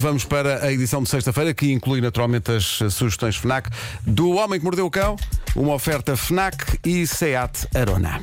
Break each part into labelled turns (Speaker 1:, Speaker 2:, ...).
Speaker 1: Vamos para a edição de sexta-feira, que inclui naturalmente as sugestões FNAC do Homem que Mordeu o Cão, uma oferta FNAC e SEAT Arona.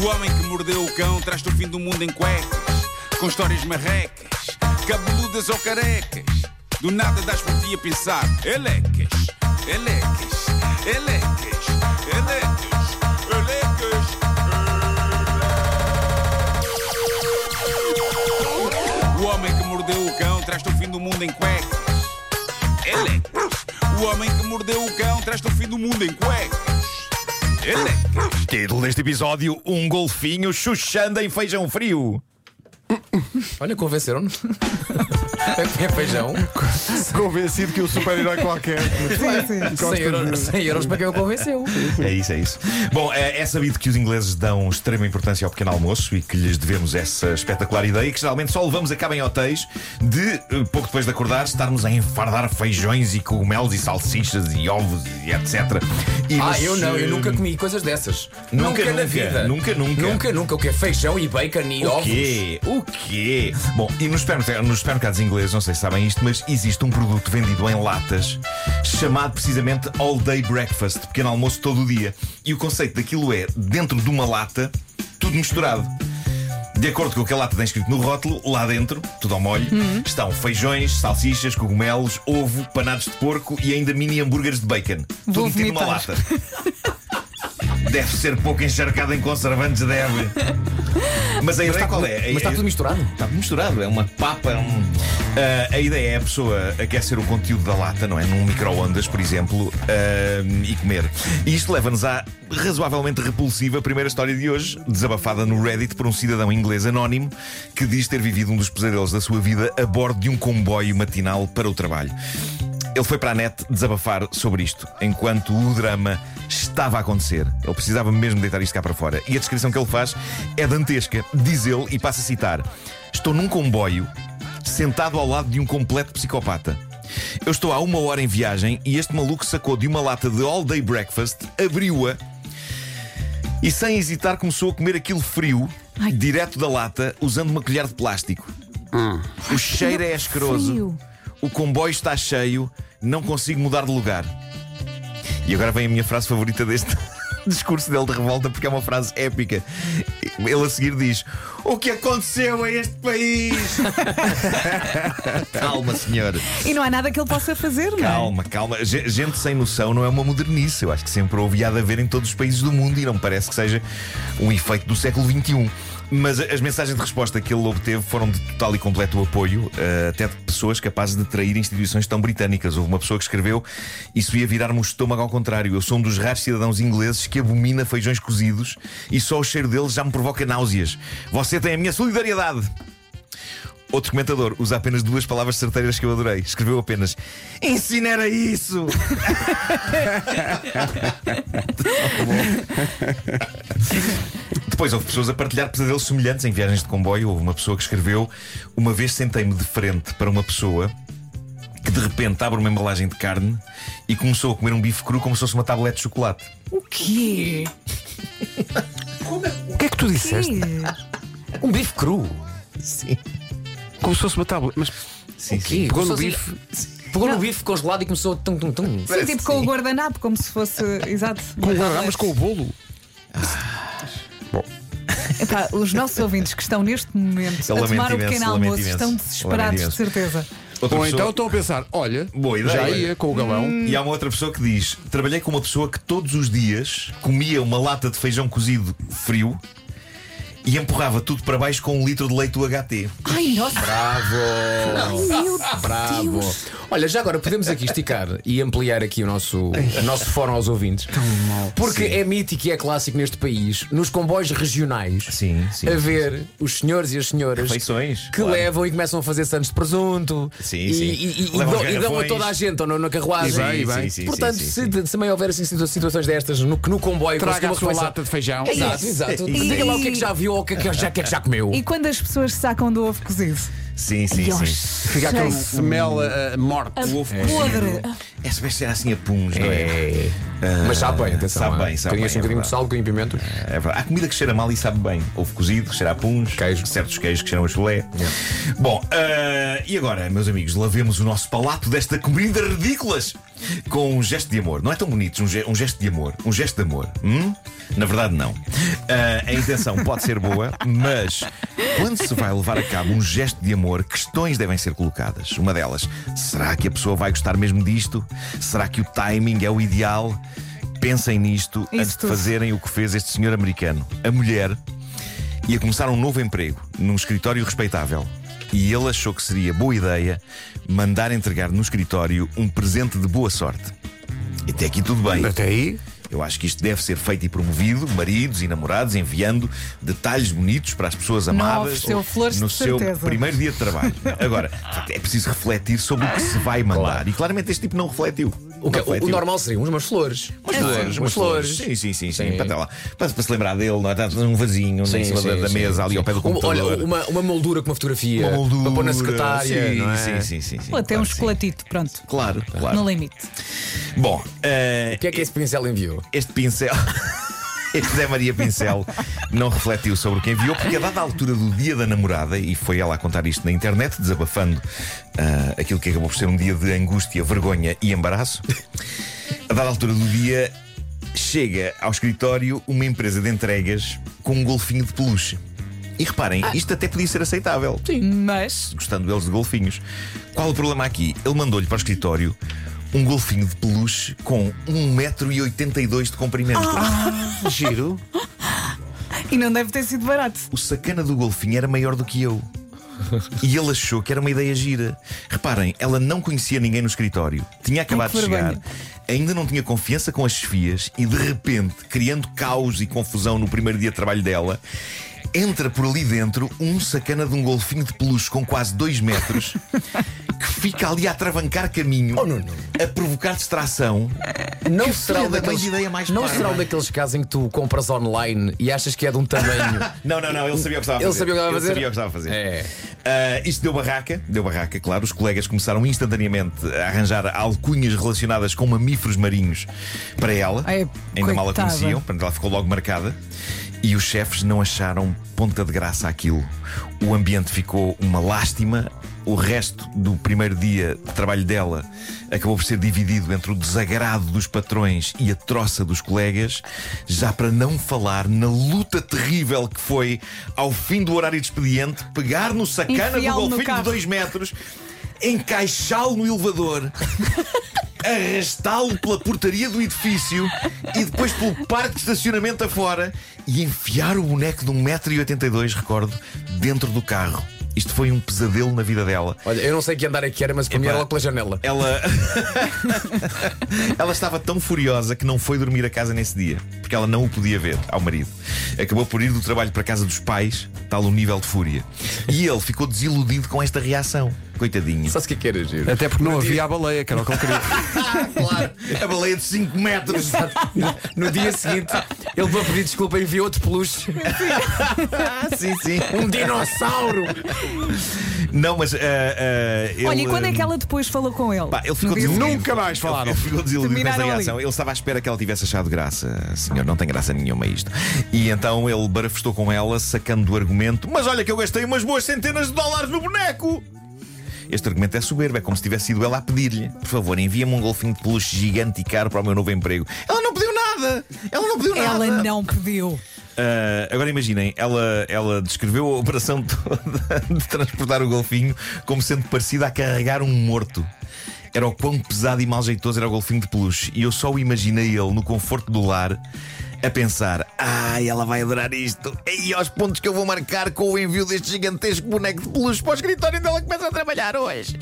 Speaker 2: O homem que mordeu o cão traz-te o fim do mundo em cuecas, com histórias marrecas, cabeludas ou carecas. Do nada das por ti a pensar, elecas, elecas, elecas, elecas. Mundo em cuecas. Elecas. O homem que mordeu o cão traz-te o fim do mundo em cuecas. Elecas.
Speaker 3: Título deste episódio: Um golfinho chuchando em feijão frio.
Speaker 4: Olha, convenceram-me. é feijão.
Speaker 1: Convencido que o super-herói qualquer. Gosta
Speaker 4: 100 euros,
Speaker 1: de-
Speaker 4: 100 euros para quem o convenceu.
Speaker 3: É isso, é isso. Bom, é, é sabido que os ingleses dão extrema importância ao pequeno almoço e que lhes devemos essa espetacular ideia que geralmente só levamos a cabo em hotéis de, eh, pouco depois de acordar, estarmos a enfardar feijões e cogumelos e salsichas e ovos e etc. E
Speaker 4: Ah,
Speaker 3: nos,
Speaker 4: eu não, eu
Speaker 3: eh,
Speaker 4: nunca comi coisas dessas.
Speaker 3: Nunca,
Speaker 4: na
Speaker 3: nunca,
Speaker 4: vida.
Speaker 3: nunca, nunca.
Speaker 4: Nunca, nunca. O que é feijão e bacon e
Speaker 3: O
Speaker 4: ovos?
Speaker 3: quê? O quê? Bom, e nos supermercados, nos não sei se sabem isto, mas existe um produto vendido em latas chamado precisamente All Day Breakfast, pequeno almoço todo o dia. E o conceito daquilo é, dentro de uma lata, tudo misturado. De acordo com o que a lata tem escrito no rótulo, lá dentro, tudo ao molho, estão feijões, salsichas, cogumelos, ovo, panados de porco e ainda mini hambúrgueres de bacon.
Speaker 5: Vou
Speaker 3: tudo metido numa lata. Deve ser pouco encharcado em conservantes, deve. Mas a ideia qual é?
Speaker 4: Mas está tudo misturado.
Speaker 3: Está misturado, é uma papa. é um- Ah, a ideia é a pessoa aquecer o conteúdo da lata, não é? Num micro-ondas, por exemplo, ah, e comer. E isto leva-nos à razoavelmente repulsiva primeira história de hoje, desabafada no Reddit por um cidadão inglês anónimo que diz ter vivido um dos pesadelos da sua vida a bordo de um comboio matinal para o trabalho. Ele foi para a net desabafar sobre isto, enquanto o drama estava a acontecer. Ele precisava mesmo deitar isto cá para fora. E a descrição que ele faz é dantesca. Diz ele, e passa a citar: Estou num comboio, sentado ao lado de um completo psicopata. Eu estou há uma hora em viagem e este maluco sacou de uma lata de all day breakfast, abriu-a e, sem hesitar, começou a comer aquilo frio,
Speaker 5: Ai.
Speaker 3: direto da lata, usando uma colher de plástico. O cheiro é asqueroso.
Speaker 5: Frio.
Speaker 3: O comboio está cheio, não consigo mudar de lugar. E agora vem a minha frase favorita deste discurso dele de revolta, porque é uma frase épica. Ele a seguir diz: O que aconteceu a este país? calma, senhor.
Speaker 5: E não há nada que ele possa fazer, não é?
Speaker 3: Calma, calma. Ge- Gente sem noção não é uma modernice. Eu acho que sempre houve há de haver em todos os países do mundo e não me parece que seja um efeito do século XXI. Mas as mensagens de resposta que ele obteve foram de total e completo apoio, eh, até de pessoas capazes de trair instituições tão britânicas. Houve uma pessoa que escreveu: Isso ia virar-me o estômago ao contrário. Eu sou um dos raros cidadãos ingleses que abomina feijões cozidos e só o cheiro deles já me provoca náuseas. Você tem a minha solidariedade. Outro comentador usa apenas duas palavras certeiras que eu adorei. Escreveu apenas: Incinera isso! Depois houve pessoas a partilhar pesadelos semelhantes em viagens de comboio. Houve uma pessoa que escreveu: Uma vez sentei-me de frente para uma pessoa que de repente abre uma embalagem de carne e começou a comer um bife cru como se fosse uma tablete de chocolate.
Speaker 4: O quê?
Speaker 1: O que é que tu disseste?
Speaker 4: Um bife cru.
Speaker 3: Sim.
Speaker 1: Como se fosse uma tábua. Mas
Speaker 3: Sim,
Speaker 4: quê?
Speaker 1: pegou no bife.
Speaker 4: Pegou no bife congelado e começou a tum tum tum.
Speaker 5: Sim, tipo com o guardanapo, como se fosse. Exato.
Speaker 1: Com guardanapo, mas com o bolo.
Speaker 5: Epá, os nossos ouvintes que estão neste momento
Speaker 3: Eu
Speaker 5: a
Speaker 3: lamento
Speaker 5: tomar o
Speaker 3: imenso,
Speaker 5: pequeno
Speaker 3: lamento
Speaker 5: almoço
Speaker 3: imenso.
Speaker 5: estão desesperados,
Speaker 3: Lamento
Speaker 5: de certeza.
Speaker 3: Outra
Speaker 1: Ou
Speaker 3: pessoa-
Speaker 1: então estão a pensar: olha,
Speaker 3: Boa ideia.
Speaker 1: já ia com o galão.
Speaker 3: E há uma outra pessoa que diz: Trabalhei com uma pessoa que todos os dias comia uma lata de feijão cozido frio e empurrava tudo para baixo com um litro de leite UHT.
Speaker 5: Ai, nossa.
Speaker 4: Bravo!
Speaker 5: Meu
Speaker 4: Bravo!
Speaker 5: Deus.
Speaker 4: Olha, já agora podemos aqui esticar e ampliar aqui o nosso, o nosso fórum aos ouvintes. Porque é mítico e é clássico neste país, nos comboios regionais,
Speaker 3: Sim, sim.
Speaker 4: a ver os senhores e as senhoras
Speaker 3: Refeições,
Speaker 4: que
Speaker 3: claro.
Speaker 4: levam e começam a fazer santos de presunto
Speaker 3: Sim,
Speaker 4: e,
Speaker 3: sim.
Speaker 4: e- e- e dão- e dão a toda a gente ou na, carruagem.
Speaker 1: E bem.
Speaker 3: Sim, sim,
Speaker 4: Portanto,
Speaker 3: sim, sim,
Speaker 4: se,
Speaker 3: sim.
Speaker 4: também houver assim, situa- situações destas no, no comboio
Speaker 1: Traga a sua lata de feijão.
Speaker 4: Exato, exato.
Speaker 5: E-
Speaker 4: Diga lá o que é que já viu o que é que já, que já comeu.
Speaker 5: E quando as pessoas sacam do ovo cozido?
Speaker 3: Sim, sim, sim.
Speaker 1: Fica aquele smell a, a morte.
Speaker 3: O ovo
Speaker 5: podre.
Speaker 3: É se ser assim a puns, não é?
Speaker 4: É. Mas sabe bem, atenção.
Speaker 3: sabe
Speaker 4: ah.
Speaker 3: bem, sabe
Speaker 4: Tem
Speaker 3: bem,
Speaker 4: assim um
Speaker 3: é
Speaker 4: bocadinho de sal, um bocadinho de pimentos.
Speaker 3: É verdade. Há comida que cheira mal e sabe bem. Ovo cozido, que cheira a puns,
Speaker 4: Queijo.
Speaker 3: certos queijos que cheiram a chulé. Bom, ah, e agora, meus amigos, lavemos o nosso palato desta comida ridículas com um gesto de amor. Não é tão bonito, um, ge- um gesto de amor. Um gesto de amor. Hum? Na verdade, não. Ah, a intenção pode ser boa, mas quando se vai levar a cabo um gesto de amor, questões devem ser colocadas. Uma delas, será que a pessoa vai gostar mesmo disto? Será que o timing é o ideal? Pensem nisto
Speaker 5: Isso
Speaker 3: antes de
Speaker 5: tudo.
Speaker 3: fazerem o que fez este senhor americano. A mulher ia começar um novo emprego num escritório respeitável. E ele achou que seria boa ideia mandar entregar no escritório um presente de boa sorte. E até aqui tudo bem.
Speaker 1: Até aí,
Speaker 3: Eu acho que isto deve ser feito e promovido, maridos e namorados enviando detalhes bonitos para as pessoas amadas
Speaker 5: ofereceu flores,
Speaker 3: no seu
Speaker 5: certeza.
Speaker 3: primeiro dia de trabalho. Agora, é preciso refletir sobre o que se vai mandar.
Speaker 4: Claro.
Speaker 3: E claramente este tipo não refletiu.
Speaker 4: O, que-
Speaker 3: Não
Speaker 4: o- o
Speaker 3: refletiu.
Speaker 4: normal seriam umas flores.
Speaker 3: Umas
Speaker 4: É,
Speaker 3: flores, umas flores. Sim, sim, sim, sim. Para, lá, para, para se lembrar dele, não é? Está um vasinho
Speaker 4: Sim,
Speaker 3: em cima
Speaker 4: sim,
Speaker 3: da, da
Speaker 4: sim,
Speaker 3: mesa, ali
Speaker 4: sim.
Speaker 3: ao pé do computador.
Speaker 4: Olha, uma, uma moldura com uma fotografia.
Speaker 3: Uma moldura.
Speaker 4: Para pôr na secretária.
Speaker 3: Sim,
Speaker 4: não é?
Speaker 3: sim, sim, sim, sim.
Speaker 5: Ou até
Speaker 3: Claro
Speaker 5: um
Speaker 3: sim.
Speaker 5: chocolatito, pronto.
Speaker 3: Claro, claro.
Speaker 5: No limite.
Speaker 3: Bom, eh,
Speaker 4: O que é que esse pincel enviou?
Speaker 3: este pincel. Este Zé Maria Pincel não refletiu sobre o que enviou, porque a dada altura do dia da namorada, e foi ela a contar isto na internet, desabafando ah, aquilo que acabou por ser um dia de angústia, vergonha e embaraço, a dada altura do dia chega ao escritório uma empresa de entregas com um golfinho de peluche. E reparem, isto até podia ser aceitável
Speaker 5: Mas
Speaker 3: gostando eles de golfinhos. Qual o problema aqui? Ele mandou-lhe para o escritório um golfinho de peluche com 1,82m de comprimento.
Speaker 1: giro.
Speaker 5: e não deve ter sido barato.
Speaker 3: O sacana do golfinho era maior do que eu. E ele achou que era uma ideia gira. Reparem, ela não conhecia ninguém no escritório, tinha acabado de chegar,
Speaker 5: vergonha.
Speaker 3: ainda não tinha confiança com as chefias e de repente, criando caos e confusão no primeiro dia de trabalho dela, entra por ali dentro um sacana de um golfinho de peluche com quase 2 metros que fica ali a atravancar caminho,
Speaker 4: Oh, não, não.
Speaker 3: a provocar distração.
Speaker 4: Não será,
Speaker 3: filha
Speaker 4: um
Speaker 3: da
Speaker 4: daqueles,
Speaker 3: mãe ideia mais
Speaker 4: não
Speaker 3: parva.
Speaker 4: será um daqueles casos em que tu compras online e achas que é de um tamanho.
Speaker 3: Não, não, não, ele sabia o que estava a
Speaker 4: Ele
Speaker 3: fazer.
Speaker 4: sabia o que estava a
Speaker 3: Ele
Speaker 4: fazer?
Speaker 3: sabia o que estava a fazer.
Speaker 4: É.
Speaker 3: Ah, isto deu barraca, deu barraca, claro. Os colegas começaram instantaneamente a arranjar alcunhas relacionadas com mamíferos marinhos para ela.
Speaker 5: Ai,
Speaker 3: Ainda mal a
Speaker 5: coitada.
Speaker 3: conheciam, portanto ela ficou logo marcada. E os chefes não acharam ponta de graça aquilo. O ambiente ficou uma lástima. O resto do primeiro dia de trabalho dela acabou por ser dividido entre o desagrado dos patrões e a troça dos colegas, já para não falar na luta terrível que foi, ao fim do horário de expediente, pegar no sacana do golfinho de. 2 metros, encaixá-lo no elevador. Arrastá-lo pela portaria do edifício e depois pelo parque de estacionamento afora e enfiar o boneco de 1,82m, recordo, dentro do carro. Isto foi um pesadelo na vida dela.
Speaker 4: Olha, eu não sei que andar é que era, mas para mim era logo pela janela.
Speaker 3: Ela. ela estava tão furiosa que não foi dormir a casa nesse dia, porque ela não o podia ver ao marido. Acabou por ir do trabalho para a casa dos pais, tal o nível de fúria. E ele ficou desiludido com esta reação. Coitadinho.
Speaker 4: Sabe o que é que era giro?
Speaker 1: Até porque não havia a baleia, que era o que ele queria.
Speaker 3: Claro, a baleia de 5 metros.
Speaker 4: No dia seguinte, ele para pedir desculpa enviou outro peluche.
Speaker 3: sim, sim.
Speaker 4: Um dinossauro!
Speaker 3: Não, mas. ah, ah, ele,
Speaker 5: Olha, e quando é que
Speaker 3: ah,
Speaker 5: ela depois falou com ele?
Speaker 3: Pá, ele ficou desiludido.
Speaker 1: Nunca mais falaram.
Speaker 3: Ele, ele ficou desiludido com reação. Ele estava à espera que ela tivesse achado graça. Senhor, não tem graça nenhuma isto. E então ele barafustou com ela, sacando do argumento: Mas olha que eu gastei umas boas centenas de dólares no boneco. Este argumento é soberbo, é como se tivesse sido ela a pedir-lhe: Por favor, envia-me um golfinho de peluche gigante e caro para o meu novo emprego. Ela não pediu nada! Ela não pediu nada!
Speaker 5: Ela não pediu.
Speaker 3: Ah, agora imaginem, ela, ela descreveu a operação toda de transportar o golfinho como sendo parecida a carregar um morto. Era o quão pesado e mal jeitoso era o golfinho de peluche. E eu só o imaginei ele no conforto do lar a pensar: ai, ela vai adorar isto. E aos pontos que eu vou marcar com o envio deste gigantesco boneco de peluche para o escritório onde ela começa a trabalhar hoje.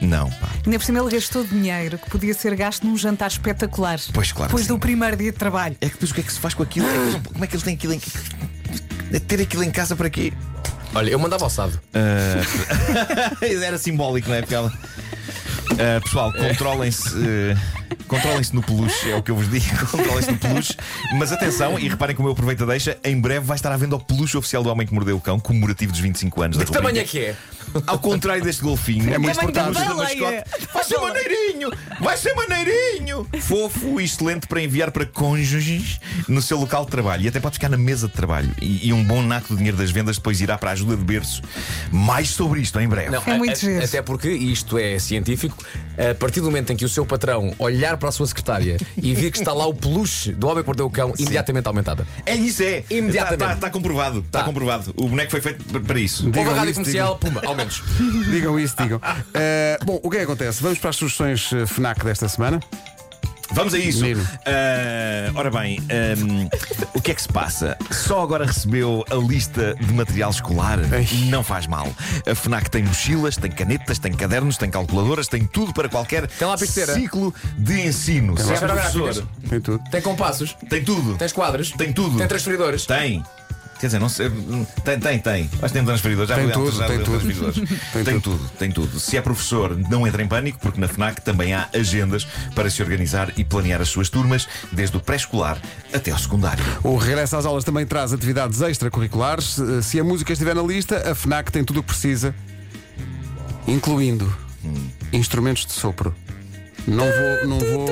Speaker 3: Não, pá.
Speaker 5: Ainda por cima ele gastou dinheiro que podia ser gasto num jantar espetacular.
Speaker 3: Pois, claro
Speaker 5: Depois
Speaker 3: sim.
Speaker 5: do primeiro dia de trabalho.
Speaker 3: É que depois o que é que se faz com aquilo? É como é que eles têm aquilo em. Ter aquilo em casa para quê?
Speaker 4: Olha, eu mandava ao sado.
Speaker 3: Era simbólico, não é? Porque ela... Ah, pessoal, controlem-se. ah, Controlem-se no peluche, é o que eu vos digo. Controlem-se no peluche. Mas atenção, e reparem como eu aproveito a deixa, em breve vai estar à venda o peluche oficial do Homem que Mordeu o Cão, comemorativo dos 25 anos
Speaker 4: De
Speaker 3: da
Speaker 4: que tamanho é que é?
Speaker 3: Ao contrário deste golfinho,
Speaker 1: É muito
Speaker 3: este
Speaker 5: Tamanho da
Speaker 3: mascote vai ser maneirinho! Vai ser maneirinho! Fofo e excelente para enviar para cônjuges no seu local de trabalho. E até pode ficar na mesa de trabalho. E, e um bom naco do dinheiro das vendas depois irá para a ajuda de berço. Mais sobre isto em breve.
Speaker 4: Não,
Speaker 5: É
Speaker 4: a-
Speaker 5: muito
Speaker 4: a-. Até porque isto é científico. A partir do momento em que o seu patrão olhar para a sua secretária e vir que está lá o peluche do homem que mordeu o cão, imediatamente aumentada.
Speaker 3: É isso, é.
Speaker 4: Imediatamente.
Speaker 3: Está, está- está comprovado. Está
Speaker 4: Tá.
Speaker 3: comprovado. O boneco foi feito para isso.
Speaker 1: Digam
Speaker 4: Houve a rádio
Speaker 1: isso,
Speaker 4: comercial, pumba, aumentos.
Speaker 1: Digam isso, digam. Eh, bom, o que é que acontece? Vamos para as sugestões eh, FNAC desta semana.
Speaker 3: Vamos a isso. Ah, ora bem, ahm, o que é que se passa? Só agora recebeu a lista de material escolar? Não faz mal. A FNAC tem mochilas, tem canetas, tem cadernos, tem calculadoras, tem tudo para qualquer
Speaker 4: Tem
Speaker 3: ciclo de ensino. Se é
Speaker 4: esferográficas.
Speaker 3: professor,
Speaker 1: Tem tudo.
Speaker 4: Tem compassos,
Speaker 3: tem tudo.
Speaker 4: tens quadros,
Speaker 3: Tem tudo.
Speaker 4: tem transferidores.
Speaker 3: Tem. Quer dizer, não sei. Tem, tem, tem. Mas tem transferidores. Já
Speaker 1: Tem tudo,
Speaker 3: já
Speaker 1: tem tudo.
Speaker 3: transferidores.
Speaker 1: Tem
Speaker 3: Tem tudo, tem tudo. Se é professor, não entre em pânico, porque na FNAC também há agendas para se organizar e planear as suas turmas, desde o pré-escolar até ao secundário.
Speaker 1: O regresso às aulas também traz atividades extracurriculares. Eh, Se a música estiver na lista, a FNAC tem tudo o que precisa, incluindo instrumentos de sopro. Não vou, não vou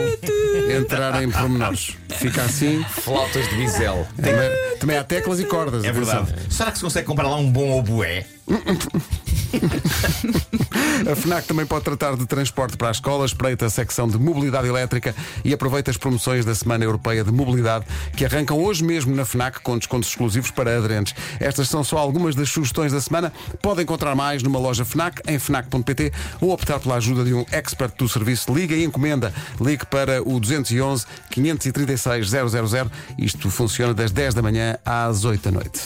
Speaker 1: entrar em pormenores. Fica assim.
Speaker 4: Flautas de bisel.
Speaker 1: Também, também há teclas e cordas.
Speaker 3: É
Speaker 1: atenção.
Speaker 3: verdade. Será que se consegue comprar lá um bom oboé?
Speaker 1: A FNAC também pode tratar de transporte para a escola, espreita a secção de mobilidade elétrica e aproveita as promoções da Semana Europeia de Mobilidade que arrancam hoje mesmo na FNAC com descontos exclusivos para aderentes. Estas são só algumas das sugestões da semana. Pode encontrar mais numa loja FNAC, em FNAC.pt ou optar pela ajuda de um expert do serviço. Liga e encomenda. Ligue para o 211 536 000. Isto funciona das 10 da manhã às 8 da noite.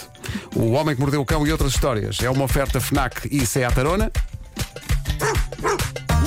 Speaker 1: O Homem que Mordeu o Cão e outras histórias é uma oferta FNAC e Seat Arona.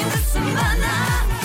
Speaker 1: inanırsın bana.